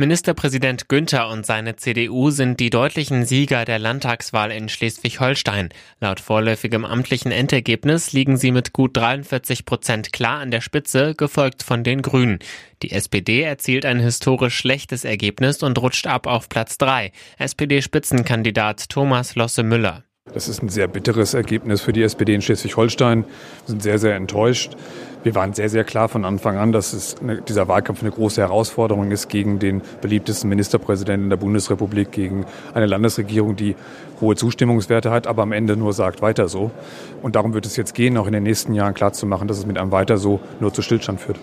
Ministerpräsident Günther und seine CDU sind die deutlichen Sieger der Landtagswahl in Schleswig-Holstein. Laut vorläufigem amtlichen Endergebnis liegen sie mit gut 43 Prozent klar an der Spitze, gefolgt von den Grünen. Die SPD erzielt ein historisch schlechtes Ergebnis und rutscht ab auf Platz 3. SPD-Spitzenkandidat Thomas Losse Müller. Das ist ein sehr bitteres Ergebnis für die SPD in Schleswig-Holstein. Wir sind sehr, sehr enttäuscht. Wir waren sehr, sehr klar von Anfang an, dass es dieser Wahlkampf eine große Herausforderung ist gegen den beliebtesten Ministerpräsidenten der Bundesrepublik, gegen eine Landesregierung, die hohe Zustimmungswerte hat, aber am Ende nur sagt, weiter so. Und darum wird es jetzt gehen, auch in den nächsten Jahren klarzumachen, dass es mit einem weiter so nur zu Stillstand führt.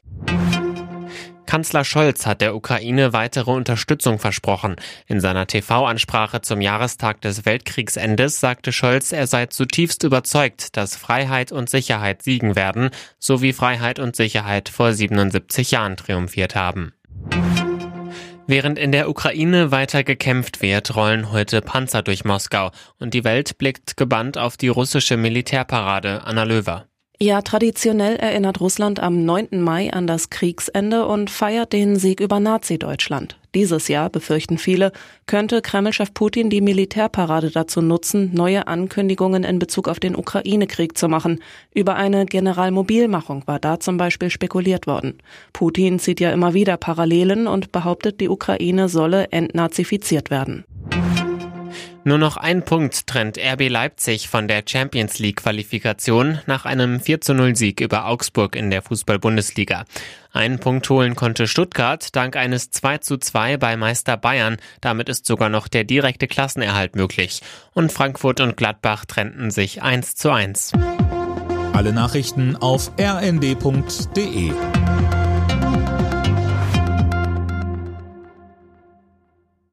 Kanzler Scholz hat der Ukraine weitere Unterstützung versprochen. In seiner TV-Ansprache zum Jahrestag des Weltkriegsendes sagte Scholz, er sei zutiefst überzeugt, dass Freiheit und Sicherheit siegen werden, so wie Freiheit und Sicherheit vor 77 Jahren triumphiert haben. Während in der Ukraine weiter gekämpft wird, rollen heute Panzer durch Moskau und die Welt blickt gebannt auf die russische Militärparade Anna Löwer. Ja, traditionell erinnert Russland am 9. Mai an das Kriegsende und feiert den Sieg über Nazi-Deutschland. Dieses Jahr, befürchten viele, könnte Kremlchef Putin die Militärparade dazu nutzen, neue Ankündigungen in Bezug auf den Ukraine-Krieg zu machen. Über eine Generalmobilmachung war da zum Beispiel spekuliert worden. Putin zieht ja immer wieder Parallelen und behauptet, die Ukraine solle entnazifiziert werden. Nur noch ein Punkt trennt RB Leipzig von der Champions League Qualifikation nach einem 4 zu 0 Sieg über Augsburg in der Fußball-Bundesliga. Einen Punkt holen konnte Stuttgart dank eines 2 zu 2 bei Meister Bayern. Damit ist sogar noch der direkte Klassenerhalt möglich. Und Frankfurt und Gladbach trennten sich 1 zu 1. Alle Nachrichten auf rnd.de